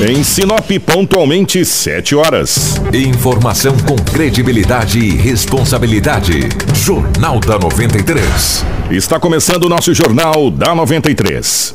Em Sinop, pontualmente 7 horas. Informação com credibilidade e responsabilidade. Jornal da 93. Está começando o nosso Jornal da 93.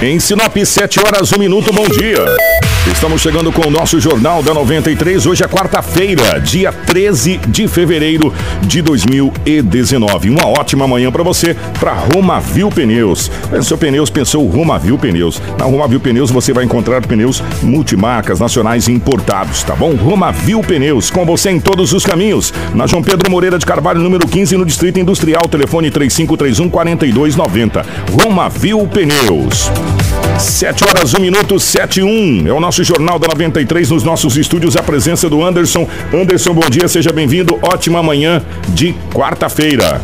Em Sinop, 7 horas, 1 minuto, bom dia. Estamos chegando com o nosso Jornal da 93. Hoje é quarta-feira, dia 13 de fevereiro de 2019. Uma ótima manhã para você, para Romavil Pneus. Pensou pneus, pensou Romavil Pneus. Na Romavil Pneus você vai encontrar pneus multimarcas, nacionais e importados, tá bom? Romavil Pneus, com você em todos os caminhos. Na João Pedro Moreira de Carvalho, número 15, no Distrito Industrial. Telefone 3531 4290. Romavil Pneus. 7 horas, 1 minuto, 7 e 1. É o nosso Jornal da 93 nos nossos estúdios. A presença do Anderson. Anderson, bom dia, seja bem-vindo. Ótima manhã de quarta-feira.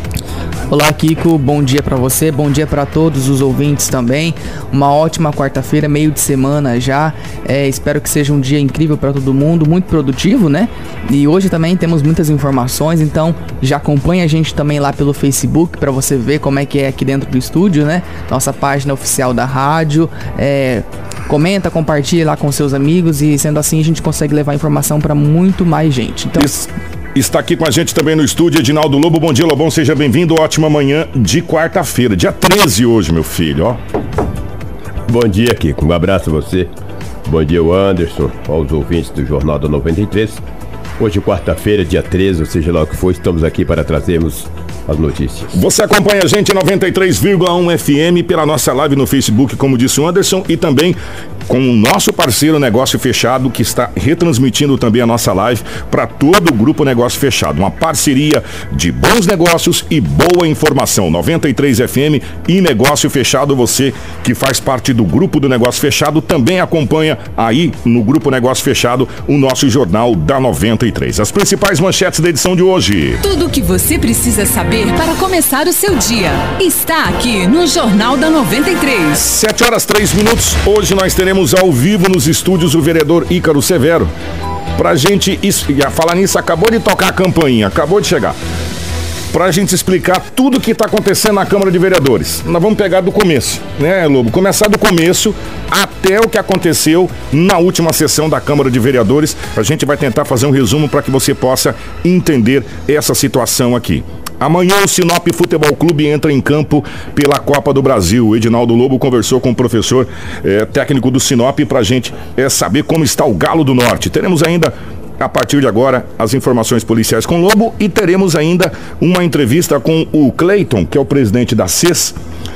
Olá, Kiko. Bom dia para você, bom dia para todos os ouvintes também. Uma ótima quarta-feira, meio de semana já. É, espero que seja um dia incrível para todo mundo, muito produtivo, né? E hoje também temos muitas informações, então já acompanha a gente também lá pelo Facebook para você ver como é que é aqui dentro do estúdio, né? Nossa página oficial da rádio. É, comenta, compartilha lá com seus amigos e sendo assim a gente consegue levar informação para muito mais gente. Então, Isso. Está aqui com a gente também no estúdio Edinaldo Lobo. Bom dia, Lobão. Seja bem-vindo. Ótima manhã de quarta-feira. Dia 13 hoje, meu filho, ó. Bom dia, Kiko. Um abraço a você. Bom dia, o Anderson, aos ouvintes do Jornal da 93. Hoje, quarta-feira, dia 13, ou seja lá o que for, estamos aqui para trazermos as notícias. Você acompanha a gente em 93,1 FM pela nossa live no Facebook, como disse o Anderson, e também com o nosso parceiro Negócio Fechado, que está retransmitindo também a nossa live para todo o grupo Negócio Fechado. Uma parceria de bons negócios e boa informação. 93 FM e Negócio Fechado. Você que faz parte do grupo do Negócio Fechado também acompanha aí no grupo Negócio Fechado o nosso Jornal da 93. As principais manchetes da edição de hoje. Tudo o que você precisa saber para começar o seu dia está aqui no Jornal da 93. 7 horas 3 minutos. Hoje nós teremos ao vivo nos estúdios o vereador Ícaro Severo. Pra gente isso, falar nisso, acabou de tocar a campainha, acabou de chegar. Pra gente explicar tudo que tá acontecendo na Câmara de Vereadores. Nós vamos pegar do começo, né, Lobo? Começar do começo até o que aconteceu na última sessão da Câmara de Vereadores. A gente vai tentar fazer um resumo para que você possa entender essa situação aqui. Amanhã o Sinop Futebol Clube entra em campo pela Copa do Brasil. O Edinaldo Lobo conversou com o professor eh, técnico do Sinop para a gente eh, saber como está o Galo do Norte. Teremos ainda a partir de agora, as informações policiais com Lobo e teremos ainda uma entrevista com o Cleiton, que é o presidente da CES,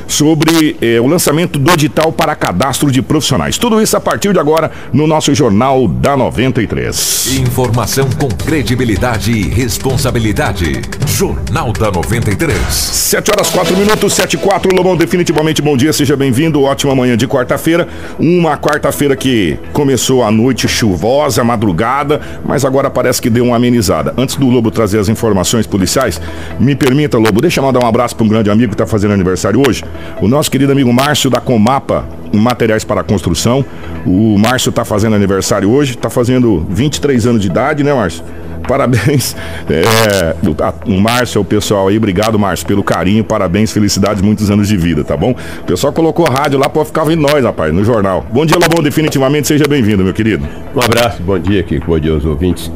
sobre eh, o lançamento do edital para cadastro de profissionais. Tudo isso a partir de agora no nosso Jornal da 93. Informação com credibilidade e responsabilidade. Jornal da 93. 7 horas 4 minutos, 7 e 4. Lobão, definitivamente bom dia, seja bem-vindo. Ótima manhã de quarta-feira. Uma quarta-feira que começou a noite chuvosa, madrugada, mas agora parece que deu uma amenizada. Antes do Lobo trazer as informações policiais, me permita, Lobo, deixa eu mandar um abraço para um grande amigo que está fazendo aniversário hoje. O nosso querido amigo Márcio da Comapa, Materiais para Construção. O Márcio está fazendo aniversário hoje, está fazendo 23 anos de idade, né, Márcio? Parabéns. É, o Márcio, o pessoal aí, obrigado, Márcio, pelo carinho, parabéns, felicidades, muitos anos de vida, tá bom? O pessoal colocou rádio lá para ficar vendo nós, rapaz, no jornal. Bom dia, Lobão, definitivamente, seja bem-vindo, meu querido. Um abraço, bom dia, Kiko, bom dia aos ouvintes.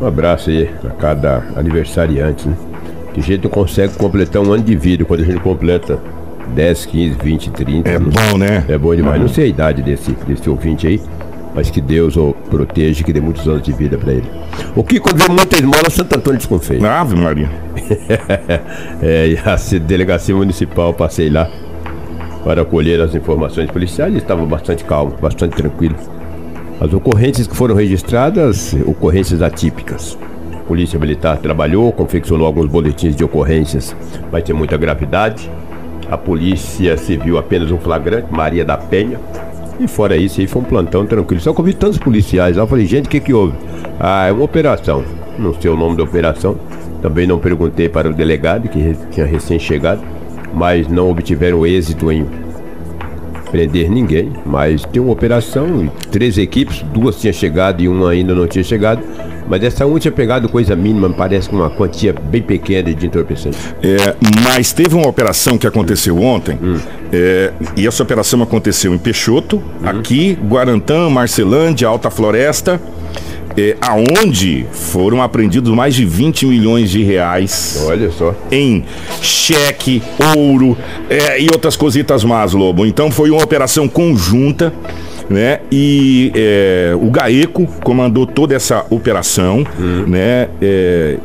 Um abraço aí a cada aniversariante, né? Que não consegue completar um ano de vida quando a gente completa 10, 15, 20, 30. É bom, né? É bom demais. Não sei a idade desse, desse ouvinte aí, mas que Deus o proteja e que dê muitos anos de vida pra ele. O que quando vê muita esmola, Santo Antônio desconfia. Ave Maria. É, e a delegacia municipal, passei lá para colher as informações policiais e estava bastante calmo, bastante tranquilo. As ocorrências que foram registradas, ocorrências atípicas. A Polícia Militar trabalhou, confeccionou alguns boletins de ocorrências, vai ter muita gravidade. A Polícia Civil apenas um flagrante, Maria da Penha. E fora isso, aí foi um plantão tranquilo. Só que eu vi tantos policiais lá, eu falei, gente, o que que houve? Ah, é uma operação. Não sei o nome da operação. Também não perguntei para o delegado, que tinha recém-chegado, mas não obtiveram êxito em prender ninguém. Mas tem uma operação, três equipes, duas tinham chegado e uma ainda não tinha chegado. Mas essa uma tinha pegado coisa mínima, parece que uma quantia bem pequena de entorpecente. É, mas teve uma operação que aconteceu ontem, é, e essa operação aconteceu em Peixoto, aqui, Guarantã, Marcelândia, Alta Floresta, é, aonde foram apreendidos mais de 20 milhões de reais Olha só. em cheque, ouro é, e outras cositas mais, Lobo. Então foi uma operação conjunta, né? E é, o GAECO comandou toda essa operação, né? É,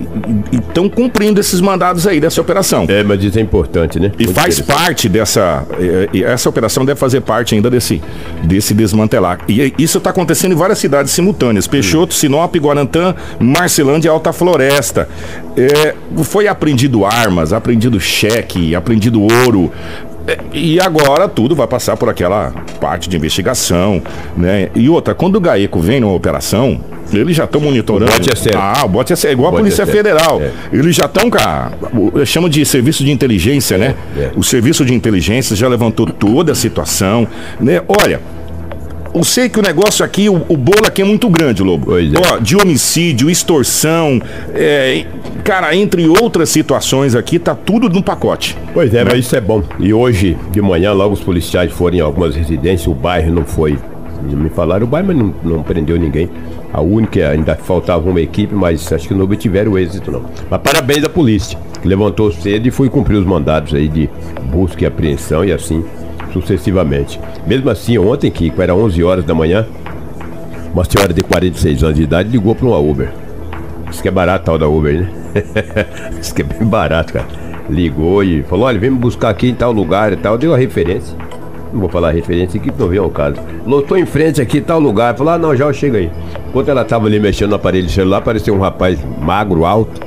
e estão cumprindo esses mandados aí dessa operação. É, mas isso é importante, né? E Muito faz parte dessa. é, e essa operação deve fazer parte ainda desse, desse desmantelar. E isso está acontecendo em várias cidades simultâneas: Peixoto, Sinop, Guarantã, Marcelândia e Alta Floresta. É, foi apreendido armas, apreendido cheque, apreendido ouro. É, E agora tudo vai passar por aquela parte de investigação, né? E outra, quando o GAECO vem numa operação, eles já estão monitorando. O bote é certo. Ah, o bote é certo, igual a bote Polícia é. Federal. É. Eles já estão com a. o- Eu chamo de serviço de inteligência, né? é. O serviço de inteligência já levantou toda a situação, né? Olha. Eu sei que o negócio aqui, o, o bolo aqui é muito grande, Lobo. Pois é. Ó, de homicídio, extorsão, é, cara, entre outras situações aqui, tá tudo no pacote. Pois é, mas isso é bom. E hoje, de manhã, logo os policiais foram em algumas residências, o bairro não foi. Me falaram o bairro, mas não, não prendeu ninguém. A única, ainda faltava uma equipe, mas acho que não obtiveram êxito, não. Mas parabéns à polícia, que levantou cedo e foi cumprir os mandados aí de busca e apreensão e assim sucessivamente. Mesmo assim, ontem, Kiko, era 11 horas da manhã, uma senhora de 46 anos de idade ligou para uma Uber. Diz que é barato tal da Uber, né? Diz que é bem barato, cara. Ligou e falou: olha, vem me buscar aqui em tal lugar e tal. Deu a referência. Não vou falar a referência aqui, não vem ao caso. Lotou em frente aqui tal lugar. Falou: ah, não, já chega aí. Enquanto ela tava ali mexendo no aparelho celular, apareceu um rapaz magro, alto,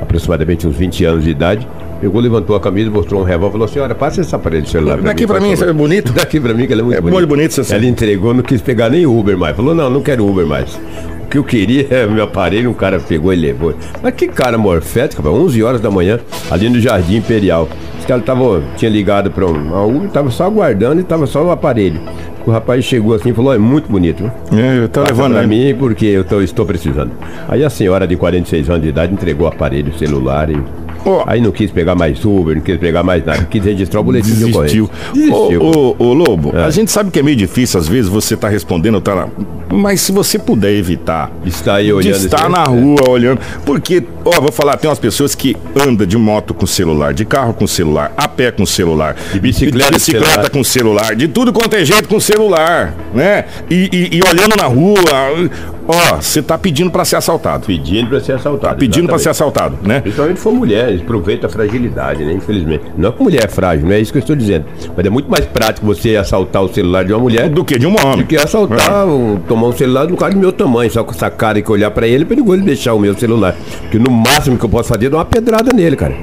aproximadamente uns 20 anos de idade. Pegou, levantou a camisa, mostrou um revólver e falou: senhora, passa esse aparelho de celular. Daqui pra mim, favor." isso é bonito? Daqui pra mim, que ela é muito É bonita. muito bonito, Ela entregou, não quis pegar nem Uber mais. Falou, não, não quero Uber mais. O que eu queria é meu aparelho, um cara pegou e levou. Mas que cara morfético, rapaz, 11 horas da manhã, ali no Jardim Imperial. Os caras tava, tinha ligado pra um, a Uber, tava só aguardando e tava só o aparelho. O rapaz chegou assim e falou, é muito bonito? É, eu tô Passa levando pra aí. mim porque eu tô- estou precisando. Aí a senhora de 46 anos de idade entregou o aparelho celular e... Ó. Aí não quis pegar mais Uber, não quis pegar mais nada, quis registrar o boletim de ocorrência. Ô, ô, ô, Lobo, É. a gente sabe que é meio difícil, às vezes, você tá respondendo, tá lá. Mas se você puder evitar Está aí olhando estar na rua olhando. Porque, ó, vou falar, tem umas pessoas que andam de moto com celular, de carro com celular, a pé com celular, De bicicleta de com bicicleta celular. com celular, de tudo quanto é jeito com celular, né? E, e- e olhando na rua, ó, você tá pedindo pra ser assaltado. Pedindo pra ser assaltado. Pedindo pra ser assaltado, né? Principalmente for mulher, eles aproveitam a fragilidade, né? Infelizmente. Não é que mulher é frágil, não é isso que eu estou dizendo. Mas é muito mais prático você assaltar o celular de uma mulher Do que de um homem. do que assaltar, um- tomar um celular do cara do meu tamanho. Só com essa cara que olhar pra ele, é perigoso deixar o meu celular. Porque no máximo que eu posso fazer é dar uma pedrada nele, cara.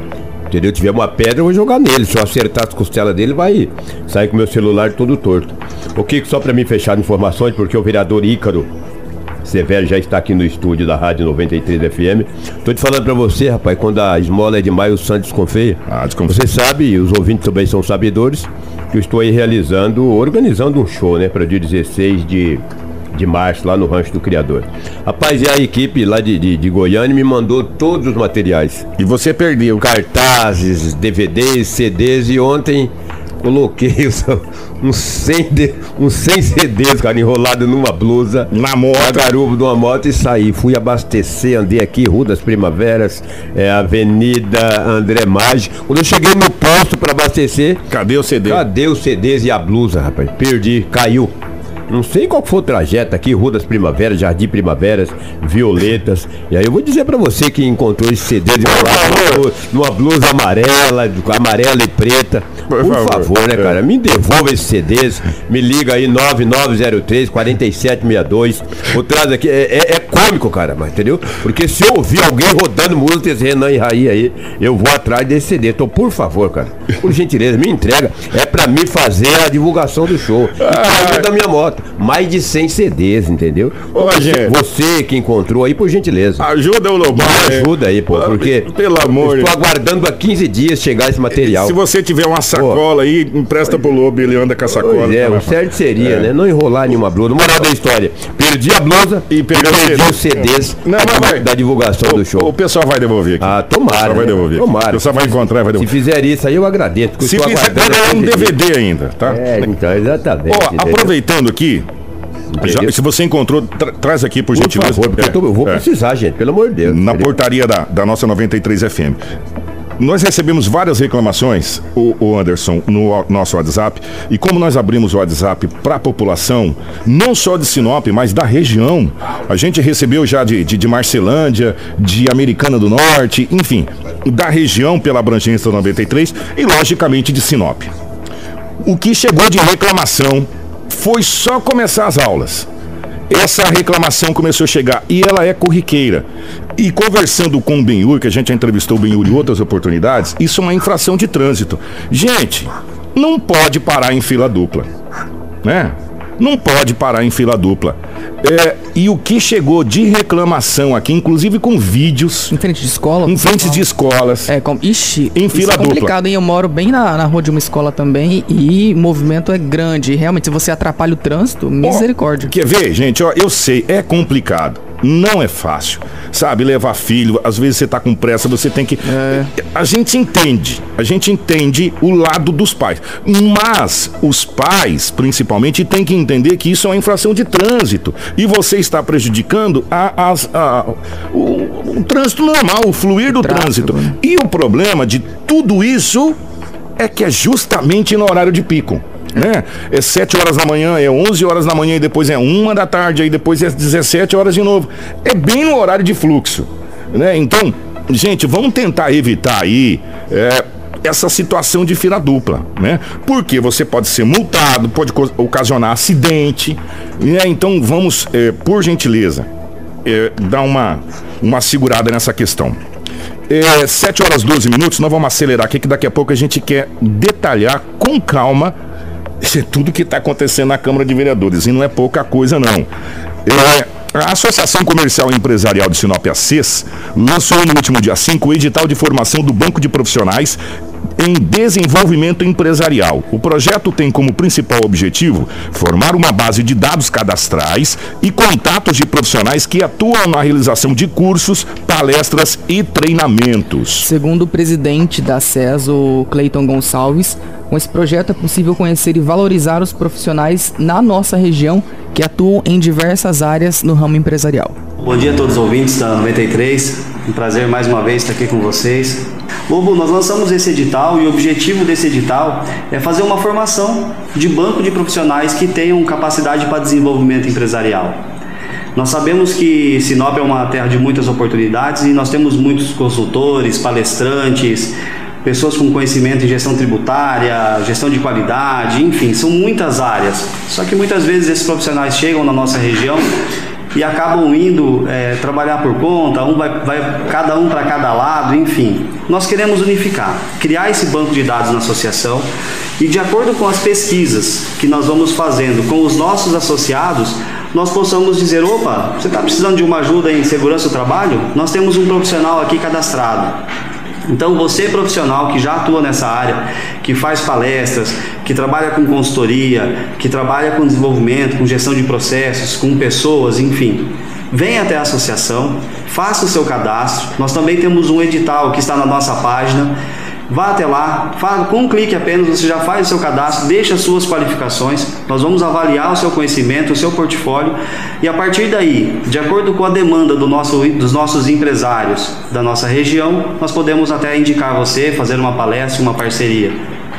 Entendeu? Se tiver uma pedra, eu vou jogar nele. Se eu acertar as costelas dele, vai sair com o meu celular todo torto. O Kiko, só pra mim fechar informações, porque o vereador Ícaro Severo já está aqui no estúdio da Rádio 93 FM. Tô te falando pra você, rapaz, quando a esmola é demais, o Santos desconfia. Ah, desconfia. Você sabe, e os ouvintes também são sabedores, que eu estou aí realizando, organizando um show, né, para dia 16 de, de março, lá no Rancho do Criador. Rapaz, e a equipe lá de, de, de Goiânia me mandou todos os materiais. E você perdeu. Cartazes, DVDs, CDs, e ontem coloquei uns 100, de- uns 100 CDs, cara, enrolado numa blusa. Na moto. Na garupa de uma moto e saí. Fui abastecer, andei aqui, Rua das Primaveras, é, Avenida André Maggi. Quando eu cheguei no posto para abastecer, Cadê o CD? cadê os CDs e a blusa, rapaz? Perdi, caiu. Não sei qual foi o trajeto aqui, Rua das Primaveras, Jardim Primaveras, Violetas. E aí eu vou dizer pra você que encontrou esse CD de numa blusa amarela, amarela e preta. Por Por, favor. favor, né, cara? Me devolva esses CDs. Me liga aí 9903 4762. O traz aqui é, é, é cômico, cara, mas entendeu? Porque se eu ouvir alguém rodando música desse Renan e Raí aí, eu vou atrás desse CD. Então, por favor, cara, por gentileza, me entrega. É pra mim fazer a divulgação do show. E da minha moto. Mais de 100 CDs, entendeu? Ô, gente. Você que encontrou aí, por gentileza. Ajuda o Lobão. Me ajuda aí, pô, porque Pelo amor estou aguardando há 15 dias chegar esse material. Se você tiver uma sacola aí, empresta pro Lobo, ele anda com a sacola. É, tá? o certo seria, É. né? Não enrolar nenhuma blusa. Moral da história. Perdi a blusa E pegar o perdi CD. os CDs Não, vai. da divulgação do show. O pessoal vai devolver aqui. Ah, O pessoal tomara. vai né? devolver. Tomara. O pessoal vai encontrar vai Se devolver. fizer isso aí, eu agradeço. Se fizer, ganhar um há 15 dias. DVD ainda, tá? É, então, exatamente. Ó, aproveitando aqui, já- se você encontrou, tra- traz aqui por Por gentileza. favor, porque É, eu, tô- eu vou é. precisar, gente, pelo amor de Deus. na portaria da, da nossa 93 FM. Nós recebemos várias reclamações, o, o Anderson, no nosso WhatsApp. E como nós abrimos o WhatsApp para a população, não só de Sinop, mas da região, a gente recebeu já de, de, de Marcelândia, de Americana do Norte, enfim, da região pela abrangência da 93 e, logicamente, de Sinop. O que chegou de reclamação foi só começar as aulas. Essa reclamação começou a chegar e ela é corriqueira. E conversando com o Benhur, que a gente já entrevistou o Benhur em outras oportunidades, isso é uma infração de trânsito. Gente, não pode parar em fila dupla, né? Não pode parar em fila dupla. É, e o que chegou de reclamação aqui, inclusive com vídeos, Em frente de escola. em frente de escolas, É, com, ixi, Em fila é dupla. complicado, hein? Eu moro bem na, na rua de uma escola também e o movimento é grande. E realmente, se você atrapalha o trânsito, misericórdia. Quer ver, gente? Ó, eu sei, é complicado. Não é fácil. Sabe, levar filho, às vezes você tá com pressa, você tem que. A gente entende. A gente entende o lado dos pais. Mas os pais, principalmente, têm que entender que isso é uma infração de trânsito. E você está prejudicando a, as- a- o, o trânsito normal, o fluir do tráfego, trânsito. né? E o problema de tudo isso é que é justamente no horário de pico. Né? É 7 horas da manhã, é 11 horas da manhã e depois é 1 da tarde, aí depois é 17 horas de novo. É bem no horário de fluxo. Né? Então, gente, vamos tentar evitar aí é, essa situação de fila dupla. Né? Porque você pode ser multado, pode ocasionar acidente. Né? Então, vamos, é, por gentileza, é, dar uma, uma segurada nessa questão. É, 7 horas 12 minutos, nós vamos acelerar aqui, que daqui a pouco a gente quer detalhar com calma é tudo que está acontecendo na Câmara de Vereadores. E não é pouca coisa, não. É, a Associação Comercial e Empresarial de Sinop ACES lançou no último dia 5 o edital de formação do Banco de Profissionais em desenvolvimento empresarial. O projeto tem como principal objetivo formar uma base de dados cadastrais e contatos de profissionais que atuam na realização de cursos, palestras e treinamentos. Segundo o presidente da SES, o Cleiton Gonçalves, com esse projeto é possível conhecer e valorizar os profissionais na nossa região que atuam em diversas áreas no ramo empresarial. Bom dia a todos os ouvintes da 93. Um prazer mais uma vez estar aqui com vocês. Lobo, nós lançamos esse edital e o objetivo desse edital é fazer uma formação de banco de profissionais que tenham capacidade para desenvolvimento empresarial. Nós sabemos que Sinop é uma terra de muitas oportunidades e nós temos muitos consultores, palestrantes, pessoas com conhecimento em gestão tributária, gestão de qualidade, enfim, são muitas áreas. Só que muitas vezes esses profissionais chegam na nossa região e acabam indo é, trabalhar por conta, um vai, vai cada um para cada lado, enfim. Nós queremos unificar, criar esse banco de dados na associação e de acordo com as pesquisas que nós vamos fazendo com os nossos associados, nós possamos dizer, opa, você está precisando de uma ajuda em segurança do trabalho? Nós temos um profissional aqui cadastrado. Então, você profissional que já atua nessa área, que faz palestras, que trabalha com consultoria, que trabalha com desenvolvimento, com gestão de processos, com pessoas, enfim, venha até a associação, faça o seu cadastro. Nós também temos um edital que está na nossa página. Vá até lá, fa- com um clique apenas você já faz o seu cadastro, deixa as suas qualificações, nós vamos avaliar o seu conhecimento, o seu portfólio e a partir daí, de acordo com a demanda do nosso, dos nossos empresários da nossa região, nós podemos até indicar você, fazer uma palestra, uma parceria.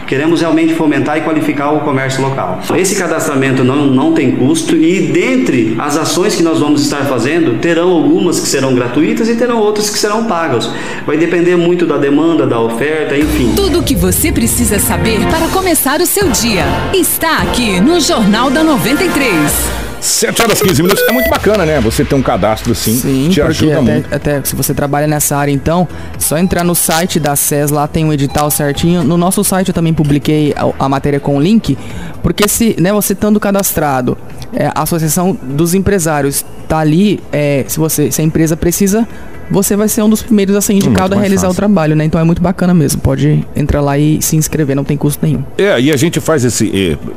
Queremos realmente fomentar e qualificar o comércio local. Esse cadastramento não, não tem custo e dentre as ações que nós vamos estar fazendo, terão algumas que serão gratuitas e terão outras que serão pagas. Vai depender muito da demanda, da oferta, enfim. Tudo o que você precisa saber para começar o seu dia está aqui no Jornal da 93. 7 horas 15 minutos. É muito bacana, né? Você ter um cadastro assim. Sim, te ajuda até, muito. até se você trabalha nessa área, então, só entrar no site da SES, lá tem um edital certinho. No nosso site eu também publiquei a, a matéria com o link, porque se né, você estando cadastrado, é, a Associação dos Empresários tá ali, é, se, você, se a empresa precisa, você vai ser um dos primeiros a ser indicado a realizar o fácil. trabalho, né? Então é muito bacana mesmo. Pode entrar lá e se inscrever, não tem custo nenhum. É, e a gente faz esse.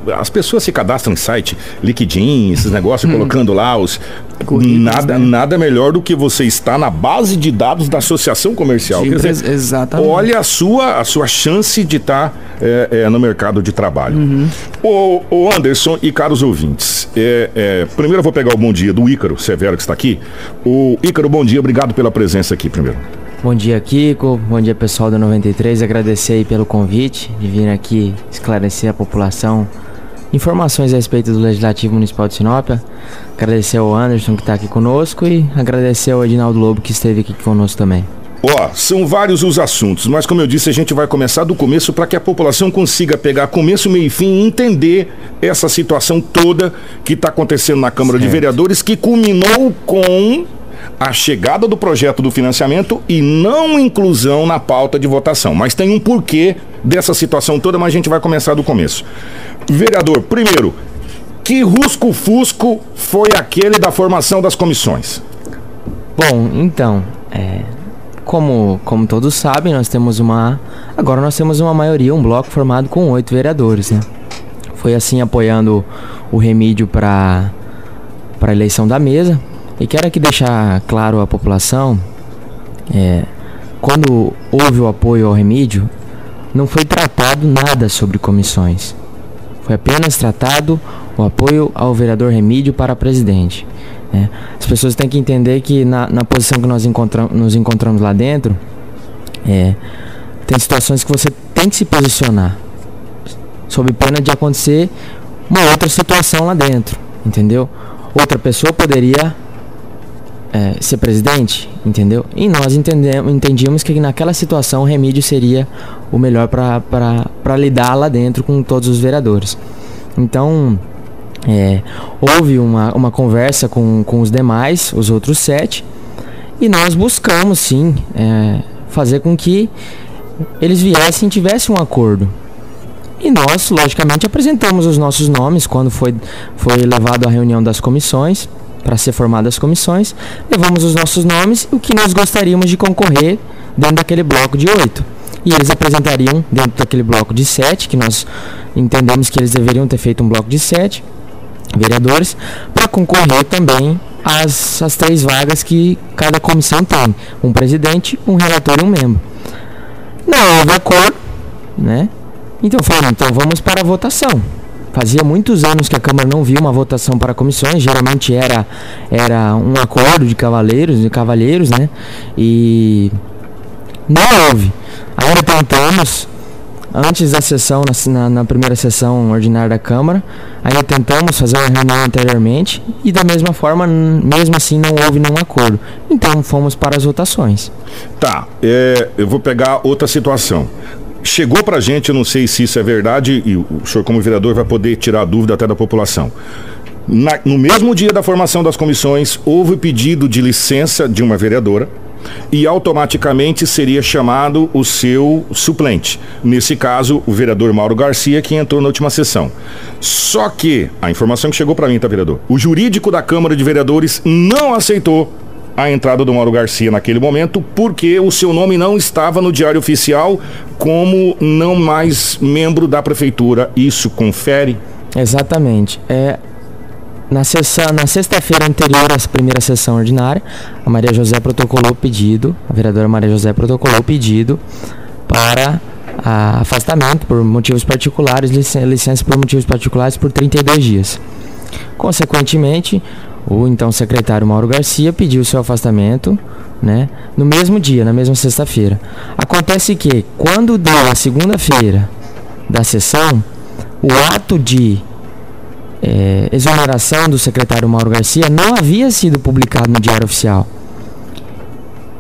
eh, as pessoas se cadastram em site, LinkedIn, esses negócios, colocando lá os. Currículos, Nada, né? nada melhor do que você estar na base de dados da associação comercial. De Quer empresa- dizer, exatamente. olha a sua, a sua chance de estar eh, eh, no mercado de trabalho. Uhum. O, o Anderson e caros ouvintes, eh, primeiro eu vou pegar o bom dia do Ícaro Severo que está aqui. O Ícaro, bom dia, obrigado pela presença aqui primeiro. Bom dia, Kiko. Bom dia, pessoal da 93. Agradecer aí pelo convite de vir aqui esclarecer a população informações a respeito do Legislativo Municipal de Sinop. Agradecer ao Anderson que está aqui conosco e agradecer ao Edinaldo Lobo que esteve aqui conosco também. Ó, são vários os assuntos, mas como eu disse, a gente vai começar do começo para que a população consiga pegar começo, meio e fim e entender essa situação toda que está acontecendo na Câmara de Certo. Vereadores, que culminou com a chegada do projeto do financiamento e não inclusão na pauta de votação. Mas tem um porquê dessa situação toda, mas a gente vai começar do começo. Vereador, primeiro, que rusco-fusco foi aquele da formação das comissões? Bom, então, é, como, como todos sabem, nós temos uma. Agora nós temos uma maioria, um bloco formado com oito vereadores, né? Foi assim apoiando o remídio para para a eleição da mesa. E quero aqui deixar claro à população, é, quando houve o apoio ao remídio, não foi tratado nada sobre comissões. Foi apenas tratado o apoio ao vereador Remídio para presidente. né? As pessoas têm que entender que na, na posição que nós nos encontramos lá dentro, é, tem situações que você tem que se posicionar, sob pena de acontecer uma outra situação lá dentro, entendeu? Outra pessoa poderia é, ser presidente, entendeu? E nós entendemos, entendíamos que naquela situação o remídio seria o melhor para lidar lá dentro com todos os vereadores. Então, é, houve uma, uma conversa com, com os demais, os outros sete, e nós buscamos sim é, fazer com que eles viessem e tivessem um acordo. E nós, logicamente, apresentamos os nossos nomes quando foi, foi levado à reunião das comissões, para ser formadas as comissões. Levamos os nossos nomes e o que nós gostaríamos de concorrer dentro daquele bloco de oito. E eles apresentariam dentro daquele bloco de sete, que nós entendemos que eles deveriam ter feito um bloco de sete vereadores, para concorrer também às, às três vagas que cada comissão tem: um presidente, um relator e um membro. Não houve acordo, né? Então falaram, então vamos para a votação. Fazia muitos anos que a Câmara não via uma votação para comissões, geralmente era, era um acordo de cavaleiros, de cavalheiros, né? E não houve. Ainda tentamos, antes da sessão, na, na, primeira sessão ordinária da Câmara, ainda tentamos fazer uma reunião anteriormente e da mesma forma, mesmo assim, não houve nenhum acordo. Então fomos para as votações. Tá, é, eu vou pegar outra situação. Chegou pra gente, eu não sei se isso é verdade, e o senhor, como vereador, vai poder tirar a dúvida até da população. Na- no mesmo dia da formação das comissões, houve pedido de licença de uma vereadora e automaticamente seria chamado o seu suplente. Nesse caso, o vereador Mauro Garcia, que entrou na última sessão. Só que, a informação que chegou para mim, tá, vereador? O jurídico da Câmara de Vereadores não aceitou a entrada do Mauro Garcia naquele momento, porque o seu nome não estava no Diário Oficial como não mais membro da prefeitura. Isso confere? Exatamente. É, na na sexta-feira anterior à primeira sessão ordinária, a Maria José protocolou o pedido, a vereadora Maria José protocolou o pedido para a- afastamento por motivos particulares, licen- licença por motivos particulares por 32 dias. Consequentemente, o então secretário Mauro Garcia pediu seu afastamento, né, no mesmo dia, na mesma sexta-feira. Acontece que quando deu a segunda-feira da sessão, o ato de eh, exoneração do secretário Mauro Garcia não havia sido publicado no Diário Oficial.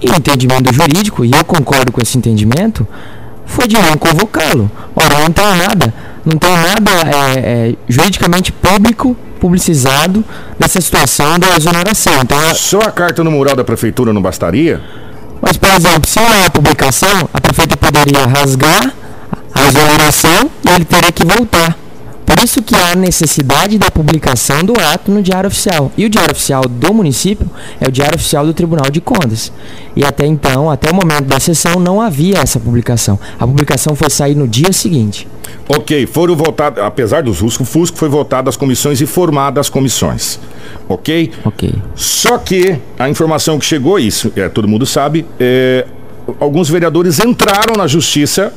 E o entendimento jurídico, e eu concordo com esse entendimento, foi de não convocá-lo. Ora, não tem nada, não tem nada eh, eh, juridicamente público publicizado dessa situação da exoneração. Então, a- Só a carta no mural da prefeitura não bastaria? mas, por exemplo, se não há publicação, a prefeita poderia rasgar a exoneração e ele teria que voltar. Por isso que há necessidade da publicação do ato no Diário Oficial. E o Diário Oficial do município é o Diário Oficial do Tribunal de Contas. E até então, até o momento da sessão, não havia essa publicação. A publicação foi sair no dia seguinte. Ok, foram votados, apesar dos Fusco, Fusco foi votado as comissões e formadas as comissões. Ok? Ok. Só que a informação que chegou, isso é, todo mundo sabe, é, alguns vereadores entraram na justiça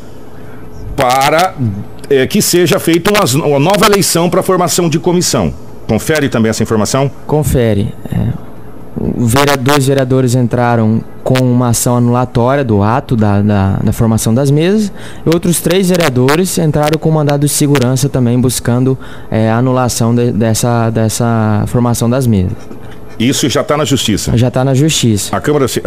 para é, que seja feita uma, uma nova eleição para formação de comissão. Confere também essa informação? Confere. é, vera- dois vereadores entraram com uma ação anulatória do ato da, da, da formação das mesas e outros três vereadores entraram com mandado de segurança também buscando é, anulação de- dessa, dessa formação das mesas. Isso já está na justiça. Já está na justiça. A Câmara, se-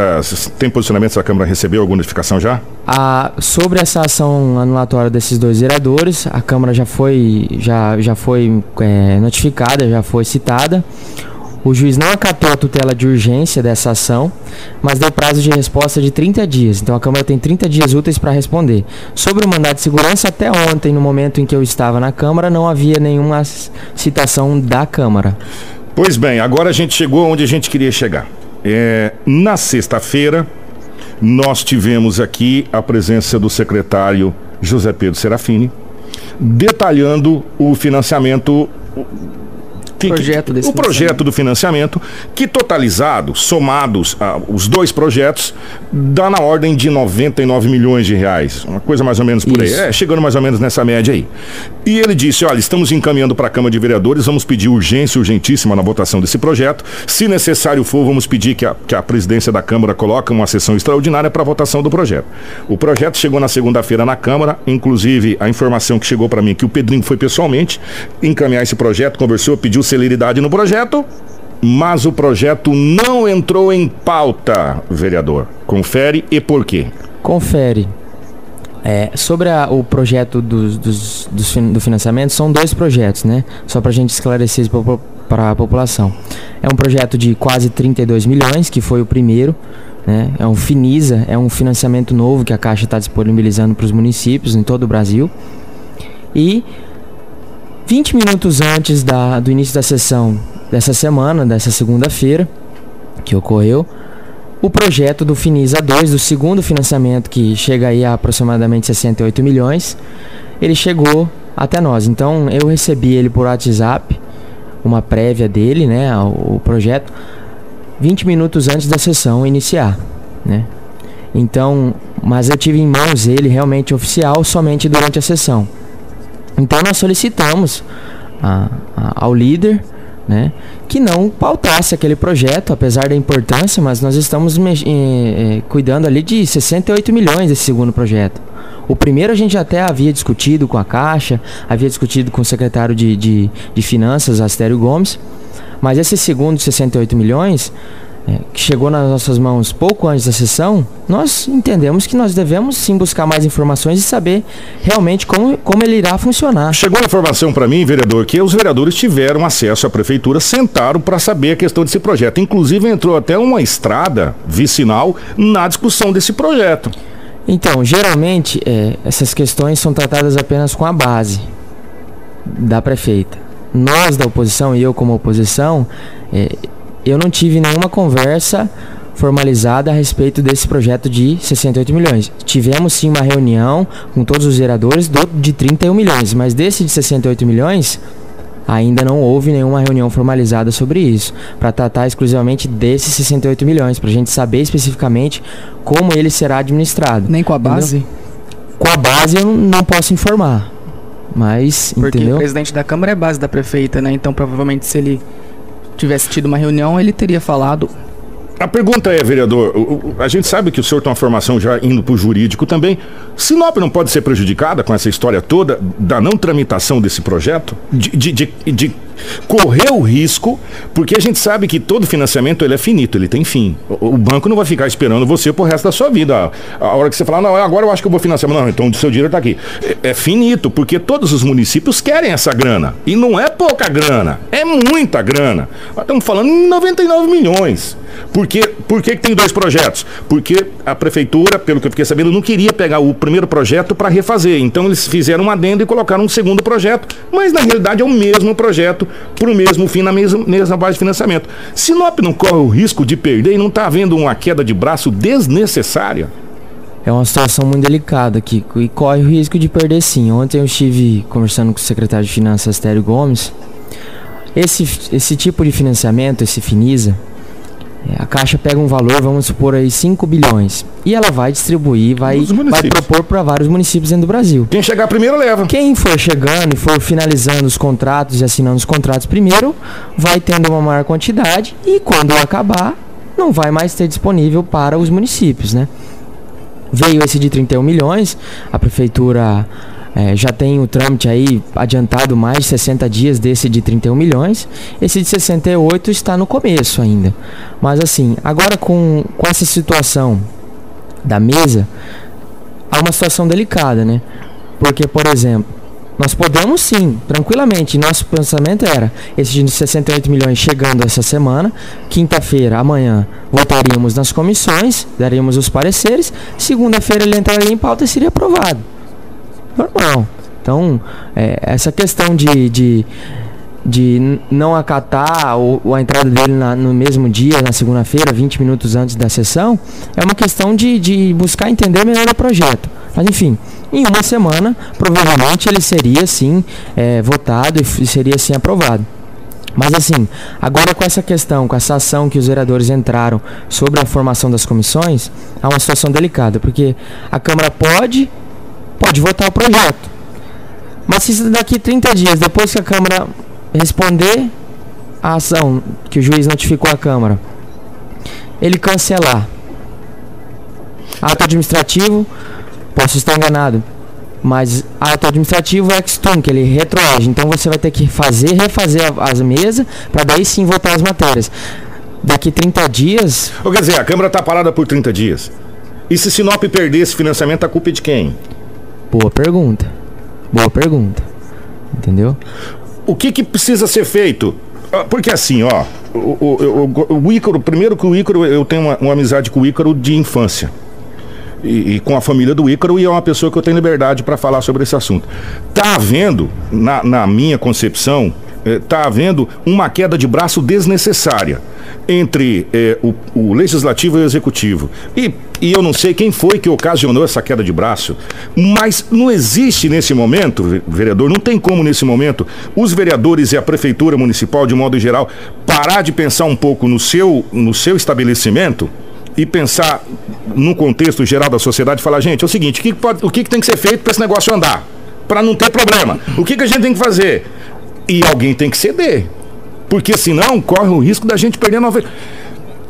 tem posicionamento a Câmara recebeu alguma notificação já? A, sobre essa ação anulatória desses dois vereadores, a Câmara já foi, já, já foi é, notificada, já foi citada. O juiz não acatou a tutela de urgência dessa ação, mas deu prazo de resposta de 30 dias. Então a Câmara tem 30 dias úteis para responder. Sobre o mandado de segurança, até ontem, no momento em que eu estava na Câmara, não havia nenhuma citação da Câmara. Pois bem, agora a gente chegou onde a gente queria chegar. É, na sexta-feira, nós tivemos aqui a presença do secretário José Pedro Serafini, detalhando o financiamento. O- que- Projeto o projeto do financiamento, que totalizado, somados ah, os dois projetos, dá na ordem de 99 milhões de reais. Uma coisa mais ou menos por Isso. aí. É, chegando mais ou menos nessa média aí. E ele disse: olha, estamos encaminhando para a Câmara de Vereadores, vamos pedir urgência urgentíssima na votação desse projeto. Se necessário for, vamos pedir que a, que a presidência da Câmara coloque uma sessão extraordinária para a votação do projeto. O projeto chegou na segunda-feira na Câmara, inclusive a informação que chegou para mim é que o Pedrinho foi pessoalmente encaminhar esse projeto, conversou, pediu celeridade no projeto. Mas o projeto não entrou em pauta, vereador. Confere e por quê? Confere. É, sobre a- o projeto fin- do financiamento, são dois projetos, né? Só para a gente esclarecer isso para a população. É um projeto de quase 32 milhões, que foi o primeiro. Né? É um Finisa, é um financiamento novo que a Caixa está disponibilizando para os municípios em todo o Brasil. E 20 minutos antes da- do início da sessão dessa semana, dessa segunda-feira, que ocorreu, o projeto do Finisa 2, do segundo financiamento, que chega aí a aproximadamente 68 milhões, ele chegou até nós. Então eu recebi ele por WhatsApp, uma prévia dele, né, o, projeto, 20 minutos antes da sessão iniciar, né? Então, mas eu tive em mãos ele realmente oficial somente durante a sessão. Então nós solicitamos a- a- ao líder né, que não pautasse aquele projeto, apesar da importância, mas nós estamos eh, eh, cuidando ali de 68 milhões desse segundo projeto. O primeiro a gente até havia discutido com a Caixa, havia discutido com o secretário de, de, de Finanças, Astério Gomes, mas esse segundo de 68 milhões, eh, que chegou nas nossas mãos pouco antes da sessão, nós entendemos que nós devemos sim buscar mais informações e saber realmente como, como ele irá funcionar. Chegou a informação para mim, vereador, que os vereadores tiveram acesso à prefeitura, sentaram para saber a questão desse projeto. Inclusive entrou até uma estrada vicinal na discussão desse projeto. Então, geralmente, é, essas questões são tratadas apenas com a base da prefeita. Nós da oposição e eu como oposição, é, eu não tive nenhuma conversa formalizada a respeito desse projeto de 68 milhões. Tivemos sim uma reunião com todos os vereadores do, de 31 milhões, mas desse de 68 milhões ainda não houve nenhuma reunião formalizada sobre isso, para tratar exclusivamente desses 68 milhões, para a gente saber especificamente como ele será administrado. Nem com a base? Com a base eu não- não posso informar. Mas, Porque entendeu? o presidente da Câmara é base da prefeita, né? Então, provavelmente, se ele tivesse tido uma reunião, ele teria falado. A pergunta é, vereador, a gente sabe que o senhor tem uma formação já indo para o jurídico também. Sinop não pode ser prejudicada com essa história toda da não tramitação desse projeto? De, de- de- de correr o risco, porque a gente sabe que todo financiamento ele é finito, ele tem fim. O, o banco não vai ficar esperando você pro resto da sua vida. A, a hora que você falar, não, agora eu acho que eu vou financiar. Não, então o seu dinheiro tá aqui. É, é finito, porque todos os municípios querem essa grana. E não é pouca grana, é muita grana. Nós estamos falando em 99 milhões. Por, que, por que, que tem dois projetos? Porque a prefeitura, pelo que eu fiquei sabendo, não queria pegar o primeiro projeto para refazer. Então eles fizeram um adendo e colocaram um segundo projeto, mas na realidade é o mesmo projeto para o mesmo fim, na mesma, mesma base de financiamento. Sinop não corre o risco de perder e não está havendo uma queda de braço desnecessária? É uma situação muito delicada, Kiko, e corre o risco de perder sim. Ontem eu estive conversando com o secretário de Finanças, Tério Gomes. Esse, esse tipo de financiamento, esse FINISA, a Caixa pega um valor, vamos supor aí 5 bilhões, e ela vai distribuir, vai, vai propor para vários municípios dentro do Brasil. Quem chegar primeiro leva. Quem for chegando e for finalizando os contratos e assinando os contratos primeiro, vai tendo uma maior quantidade e quando acabar, não vai mais ter disponível para os municípios, né? Veio esse de 31 milhões, a prefeitura é, já tem o trâmite aí adiantado mais de 60 dias desse de 31 milhões. Esse de 68 está no começo ainda. Mas assim, agora com, com essa situação da mesa, há uma situação delicada, né? Porque, por exemplo, nós podemos sim, tranquilamente. Nosso pensamento era esse de 68 milhões chegando essa semana. Quinta-feira, amanhã, votaríamos nas comissões, daríamos os pareceres. Segunda-feira ele entraria em pauta e seria aprovado normal. Então, é, essa questão de, de, de não acatar o, a entrada dele na, no mesmo dia, na segunda-feira, 20 minutos antes da sessão, é uma questão de, de buscar entender melhor o projeto. Mas, enfim, em uma semana, provavelmente ele seria sim é, votado e seria sim aprovado. Mas assim, agora com essa questão, com essa ação que os vereadores entraram sobre a formação das comissões, há uma situação delicada, porque a Câmara pode pode votar o projeto. Mas se daqui 30 dias, depois que a Câmara responder a ação que o juiz notificou à Câmara, ele cancelar ato administrativo, posso estar enganado, mas ato administrativo é que ele retroage. Então você vai ter que fazer, refazer as mesas para daí sim votar as matérias. Daqui 30 dias. Ou quer dizer, a Câmara está parada por 30 dias. E se Sinop perder esse financiamento, a culpa é de quem? Boa pergunta. Boa pergunta. Entendeu? O que, que precisa ser feito? Ah, porque assim, ó, o, o, o, o Ícaro, primeiro que o Ícaro, eu tenho uma, uma amizade com o Ícaro de infância. E, e, com a família do Ícaro, e é uma pessoa que eu tenho liberdade para falar sobre esse assunto. Tá havendo, na, na minha concepção, está eh, havendo uma queda de braço desnecessária entre eh, o, o, legislativo e o executivo. E, e eu não sei quem foi que ocasionou essa queda de braço, mas não existe nesse momento, vereador, não tem como nesse momento os vereadores e a prefeitura municipal, de modo geral, parar de pensar um pouco no seu, no seu estabelecimento e pensar no contexto geral da sociedade e falar, gente, é o seguinte, o que, pode, o que, que tem que ser feito para esse negócio andar? Para não ter problema. O que, que a gente tem que fazer? E alguém tem que ceder. Porque senão corre o risco da gente perder nove...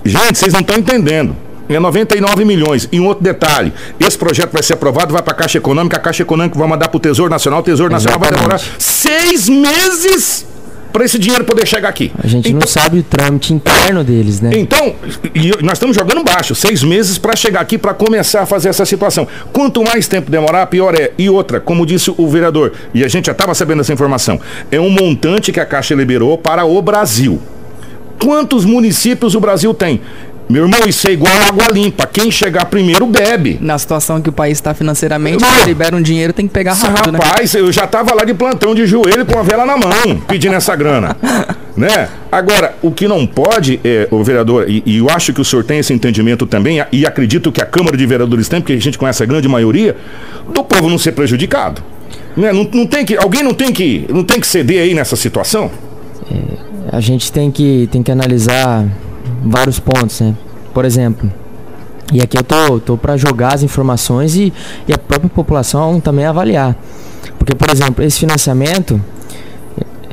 Gente, vocês não estão entendendo. É 99 milhões. E um outro detalhe: esse projeto vai ser aprovado, vai para a Caixa Econômica, a Caixa Econômica vai mandar para o Tesouro Nacional, o Tesouro Nacional Exatamente. vai demorar seis meses para esse dinheiro poder chegar aqui. A gente então, não sabe o trâmite interno deles, né? Então, nós estamos jogando baixo, seis meses para chegar aqui para começar a fazer essa situação. Quanto mais tempo demorar, pior é. E outra, como disse o vereador, e a gente já estava sabendo essa informação, é um montante que a Caixa liberou para o Brasil. Quantos municípios o Brasil tem? Meu irmão, isso é igual água limpa. Quem chegar primeiro bebe. Na situação que o país está financeiramente, se libera um dinheiro, tem que pegar rápido, né? Rapaz, né? eu já tava lá de plantão de joelho com a vela na mão, pedindo essa grana. né? Agora, o que não pode, é, o vereador, e, e, eu acho que o senhor tem esse entendimento também, e acredito que a Câmara de Vereadores tem, porque a gente conhece a grande maioria, do povo não ser prejudicado. Né? Não, não tem que, alguém não tem que, não tem que ceder aí nessa situação? É, a gente tem que, tem que analisar vários pontos, né? Por exemplo, e aqui eu tô, tô para jogar as informações e, e a própria população também avaliar. Porque, por exemplo, esse financiamento,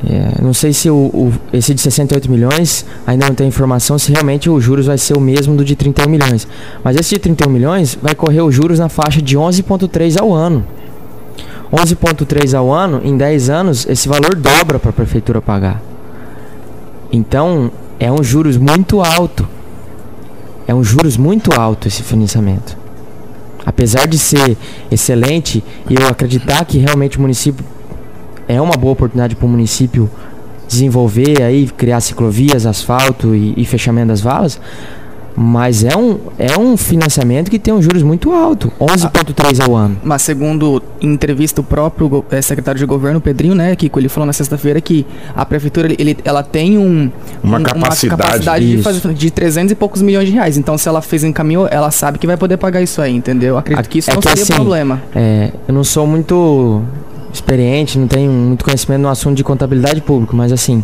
é, não sei se o, o, esse de 68 milhões ainda não tem informação se realmente os juros vai ser o mesmo do de 31 milhões. Mas esse de 31 milhões vai correr os juros na faixa de 11,3 ao ano. 11,3 ao ano, em 10 anos, esse valor dobra para a prefeitura pagar. Então, é um juros muito alto. É um juros muito alto esse financiamento. Apesar de ser excelente e eu acreditar que realmente o município é uma boa oportunidade para o município desenvolver aí, criar ciclovias, asfalto e, e fechamento das valas, mas é um, é um financiamento que tem um juros muito alto, 11,3 ao ano. Mas segundo em entrevista o próprio eh, secretário de governo, Pedrinho, né, Kiko, ele falou na sexta-feira que a prefeitura ele, ela tem um, Uma um- capacidade. capacidade de fazer de 300 e poucos milhões de reais. Então se ela fez em caminho, ela sabe que vai poder pagar isso aí, entendeu? Acredito que isso É não que seria assim, problema. É, eu não sou muito experiente, não tenho muito conhecimento no assunto de contabilidade pública, mas assim,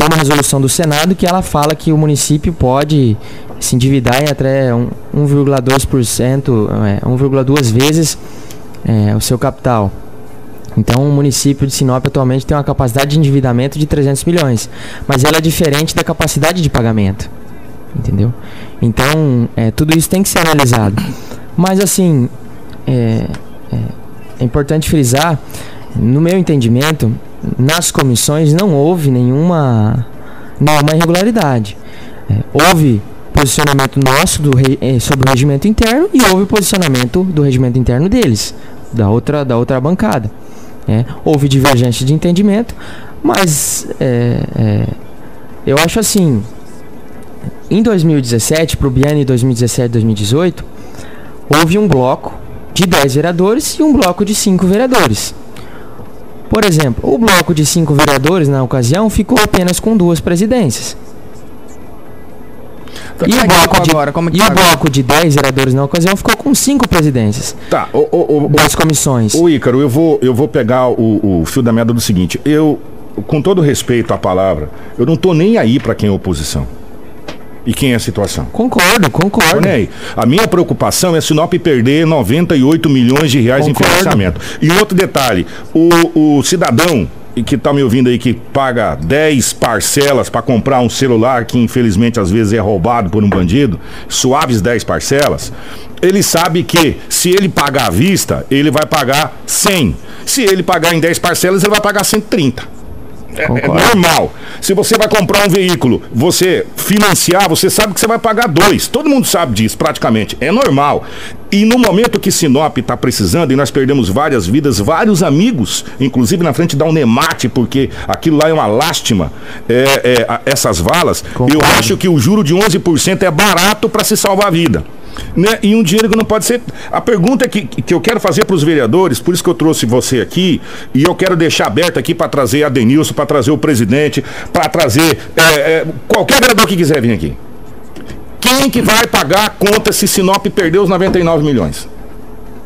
tem uma resolução do Senado que ela fala que o município pode se endividar em até um- 1,2%, é, 1,2 vezes é, o seu capital. Então, o município de Sinop atualmente tem uma capacidade de endividamento de 300 milhões, mas ela é diferente da capacidade de pagamento, entendeu? Então, é, tudo isso tem que ser analisado. Mas, assim, é, é, é importante frisar, no meu entendimento, nas comissões não houve nenhuma, nenhuma irregularidade. É, houve posicionamento nosso do eh, sobre o regimento interno e houve posicionamento do regimento interno deles, da outra, da outra bancada. né? Houve divergência de entendimento, mas é, é, eu acho assim, em 2017, para o biênio 2017-2018, houve um bloco de 10 vereadores e um bloco de 5 vereadores. Por exemplo, o bloco de 5 vereadores, na ocasião, ficou apenas com duas presidências. E Como o é que bloco ficou de, agora? É e tá o bloco de 10 vereadores na ocasião ficou com 5 presidências Tá, ô, ô, das comissões. Ô Ícaro, eu vou, eu vou pegar o, o fio da meada do seguinte. Eu, com todo respeito à palavra, eu não tô nem aí pra quem é oposição. E quem é a situação. Concordo, concordo. nem aí. A minha preocupação é Sinop perder 98 milhões de reais em Concordo. financiamento. E outro detalhe, o, o cidadão que tá me ouvindo aí que paga 10 parcelas para comprar um celular que infelizmente às vezes é roubado por um bandido, suaves 10 parcelas, ele sabe que se ele pagar à vista, ele vai pagar 100. Se ele pagar em 10 parcelas, ele vai pagar 130. É, é normal. Se você vai comprar um veículo, você financiar, você sabe que você vai pagar dois. Todo mundo sabe disso, praticamente. É normal. E no momento que Sinop está precisando, e nós perdemos várias vidas, vários amigos, inclusive na frente da Unemate, porque aquilo lá é uma lástima, é, é, essas valas, Concordo. eu acho que o juro de 11% é barato para se salvar a vida. Né? E um dinheiro que não pode ser. A pergunta que, que eu quero fazer para os vereadores, por isso que eu trouxe você aqui, e eu quero deixar aberto aqui para trazer a Denilson, para trazer o presidente, para trazer é, é, qualquer vereador que quiser vir aqui. Quem que vai pagar a conta se Sinop perdeu os 99 milhões?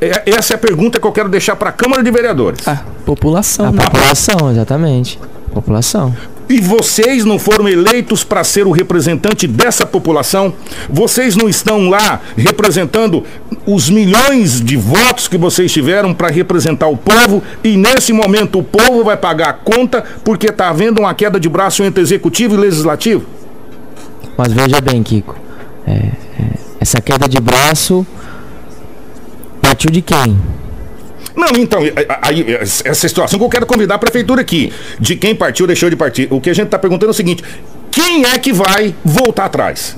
É- essa é a pergunta que eu quero deixar para a Câmara de Vereadores. Ah, população, A né? população, exatamente. População. E vocês não foram eleitos para ser o representante dessa população? Vocês não estão lá representando os milhões de votos que vocês tiveram para representar o povo? E nesse momento o povo vai pagar a conta porque está havendo uma queda de braço entre executivo e legislativo? Mas veja bem, Kiko. é, é, essa queda de braço partiu de quem? Não, então, aí, essa situação que eu quero convidar a prefeitura aqui. De quem partiu, deixou de partir. O que a gente está perguntando é o seguinte: quem é que vai voltar atrás?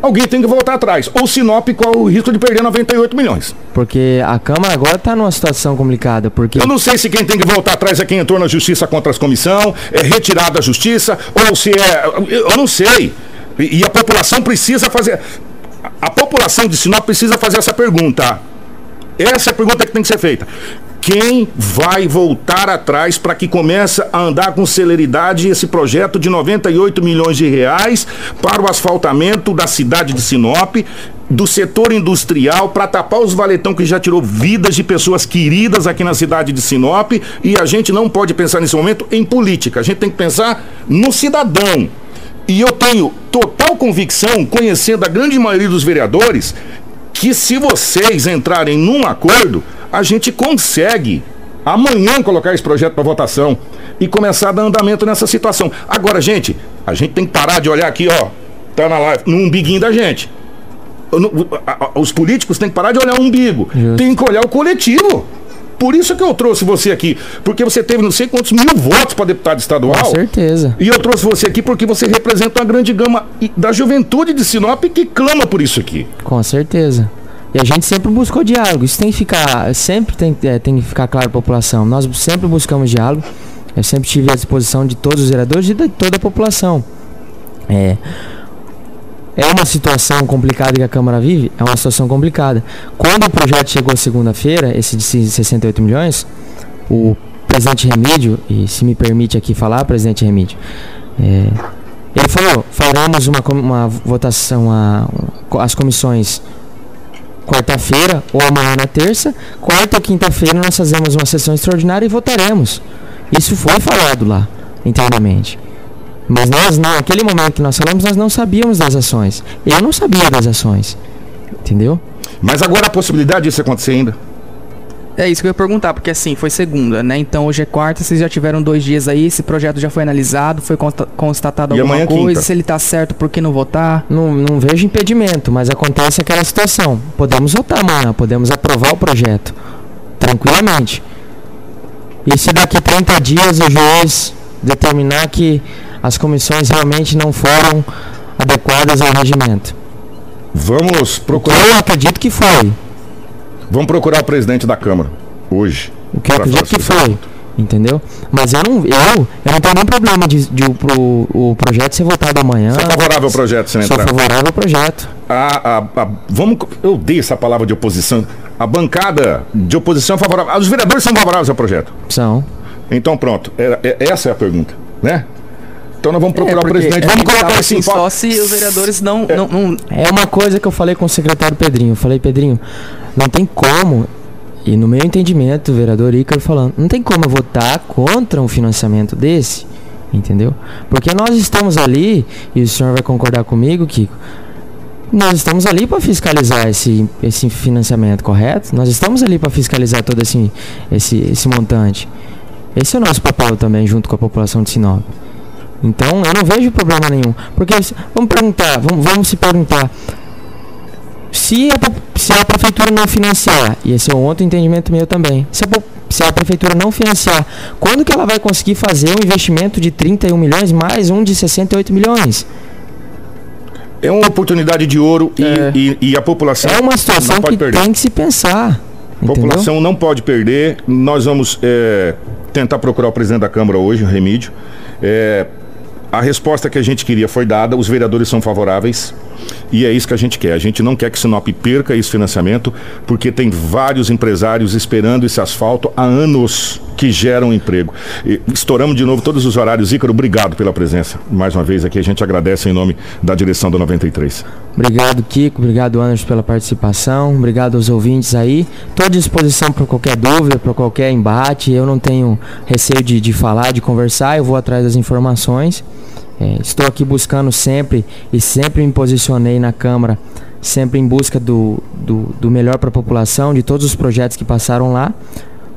Alguém tem que voltar atrás. Ou Sinop, qual o risco de perder 98 milhões? Porque a Câmara agora está numa situação complicada. Porque Eu não sei se quem tem que voltar atrás é quem entrou na justiça contra as comissão, é retirado da justiça, ou se é. Eu não sei. E, e a população precisa fazer. A população de Sinop precisa fazer essa pergunta. Essa é a pergunta que tem que ser feita. Quem vai voltar atrás para que comece a andar com celeridade esse projeto de 98 milhões de reais para o asfaltamento da cidade de Sinop, do setor industrial, para tapar os valetão que já tirou vidas de pessoas queridas aqui na cidade de Sinop? E a gente não pode pensar nesse momento em política, a gente tem que pensar no cidadão. E eu tenho total convicção, conhecendo a grande maioria dos vereadores, que se vocês entrarem num acordo, a gente consegue amanhã colocar esse projeto para votação e começar a dar andamento nessa situação. Agora, gente, a gente tem que parar de olhar aqui, ó, tá na live, no umbiguinho da gente. Os políticos têm que parar de olhar o umbigo, Justo. tem que olhar o coletivo. Por isso que eu trouxe você aqui, porque você teve não sei quantos mil votos para deputado estadual. Com certeza. E eu trouxe você aqui porque você representa uma grande gama da juventude de Sinop que clama por isso aqui. Com certeza. E a gente sempre buscou diálogo. Isso tem que ficar, sempre tem, é, tem que ficar claro para a população. Nós sempre buscamos diálogo. Eu sempre tive à disposição de todos os vereadores e de toda a população. É, é uma situação complicada que a Câmara vive? É uma situação complicada. Quando o projeto chegou segunda-feira, esse de 68 milhões, o presidente Remídio, e se me permite aqui falar, presidente Remídio, é, ele falou, faremos uma, uma votação, um, as comissões quarta-feira ou amanhã na terça, quarta ou quinta-feira nós fazemos uma sessão extraordinária e votaremos. Isso foi falado lá, internamente. Mas nós, não- naquele momento que nós falamos, nós não sabíamos das ações. Eu não sabia das ações. Entendeu? Mas agora a possibilidade disso acontecer ainda. É isso que eu ia perguntar, porque assim, foi segunda, né? Então hoje é quarta, vocês já tiveram dois dias aí, esse projeto já foi analisado, foi consta- constatado E alguma é coisa, quinta. se ele tá certo, por que não votar? Não, não vejo impedimento, mas acontece aquela situação. Podemos votar amanhã, podemos aprovar o projeto. Tranquilamente. E se daqui 30 dias o juiz determinar que as comissões realmente não foram adequadas ao regimento? Vamos procurar, Eu acredito que foi. vamos procurar o presidente da Câmara hoje. O que eu acredito que foi. Entendeu? Mas eu não, eu, eu não tenho nenhum problema de, de o, pro- o projeto ser votado amanhã. É favorável ao projeto, se não Sou entrar? favorável ao projeto. A, a- a- vamos, eu odeio essa palavra de oposição. A bancada de oposição é favorável. Os vereadores são favoráveis ao projeto. São. Então pronto, é- é- essa é a pergunta, né? Então nós vamos procurar o porque presidente. é, Vamos colocar assim, assim, só se os vereadores não, não, não- É uma coisa que eu falei com o secretário Pedrinho. Eu falei, Pedrinho, não tem como, e no meu entendimento, o vereador Ícaro falando, não tem como eu votar contra um financiamento desse, entendeu? Porque nós estamos ali, e o senhor vai concordar comigo, Kiko, nós estamos ali para fiscalizar esse, esse financiamento, correto? Nós estamos ali para fiscalizar todo esse, esse, esse montante. Esse é o nosso papel também, junto com a população de Sinop. Então eu não vejo problema nenhum. Porque vamos perguntar, vamos, vamos se perguntar. Se a, se a prefeitura não financiar, e esse é um outro entendimento meu também, se a, se a prefeitura não financiar, quando que ela vai conseguir fazer um investimento de 31 milhões mais um de 68 milhões? É uma oportunidade de ouro e, É. e- e a população É uma situação não pode que perder. tem que se pensar. A Entendeu? população não pode perder. Nós vamos é, tentar procurar o presidente da Câmara hoje, o Remídio. É, a resposta que a gente queria foi dada, os vereadores são favoráveis e é isso que a gente quer. A gente não quer que Sinop perca esse financiamento, porque tem vários empresários esperando esse asfalto há anos que geram emprego. Estouramos de novo todos os horários. Ícaro, obrigado pela presença. Mais uma vez aqui, a gente agradece em nome da direção do 93. Obrigado, Kiko. Obrigado, Anderson, pela participação. Obrigado aos ouvintes aí. Estou à disposição para qualquer dúvida, para qualquer embate. Eu não tenho receio de, de falar, de conversar. Eu vou atrás das informações. É, estou aqui buscando sempre e sempre me posicionei na Câmara, sempre em busca do, do, do melhor para a população, de todos os projetos que passaram lá.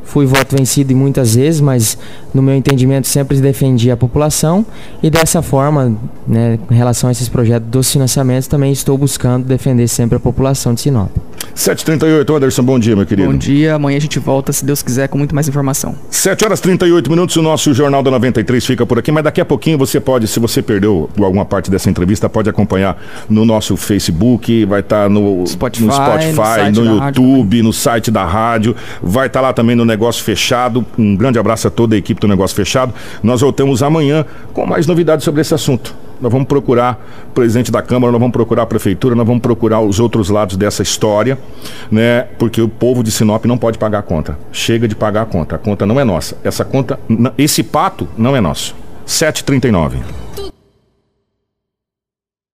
Fui voto vencido muitas vezes, mas no meu entendimento sempre defendi a população e dessa forma, né, em relação a esses projetos dos financiamentos, também estou buscando defender sempre a população de Sinop. 738, Anderson, bom dia, meu querido. Bom dia, amanhã a gente volta, se Deus quiser, com muito mais informação. 7 horas e 38 minutos, o nosso Jornal da 93 fica por aqui, mas daqui a pouquinho você pode, se você perdeu alguma parte dessa entrevista, pode acompanhar no nosso Facebook, vai estar no Spotify, no, no Spotify, no rádio YouTube, no site da rádio, vai estar lá também no Negócio Fechado. Um grande abraço a toda a equipe do Negócio Fechado. Nós voltamos amanhã com mais novidades sobre esse assunto. Nós vamos procurar o presidente da Câmara, nós vamos procurar a prefeitura, nós vamos procurar os outros lados dessa história, né? Porque o povo de Sinop não pode pagar a conta. Chega de pagar a conta. A conta não é nossa. Essa conta, esse pato não é nosso. 739.